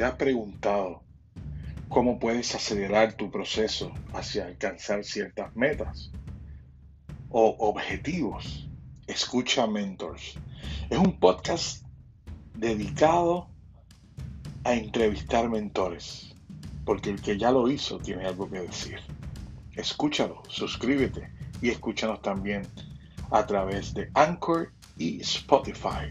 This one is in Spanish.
¿Te has preguntado cómo puedes acelerar tu proceso hacia alcanzar ciertas metas o objetivos? Escucha Mentors. Es un podcast dedicado a entrevistar mentores, porque el que ya lo hizo tiene algo que decir. Escúchalo, suscríbete y escúchanos también a través de Anchor y Spotify.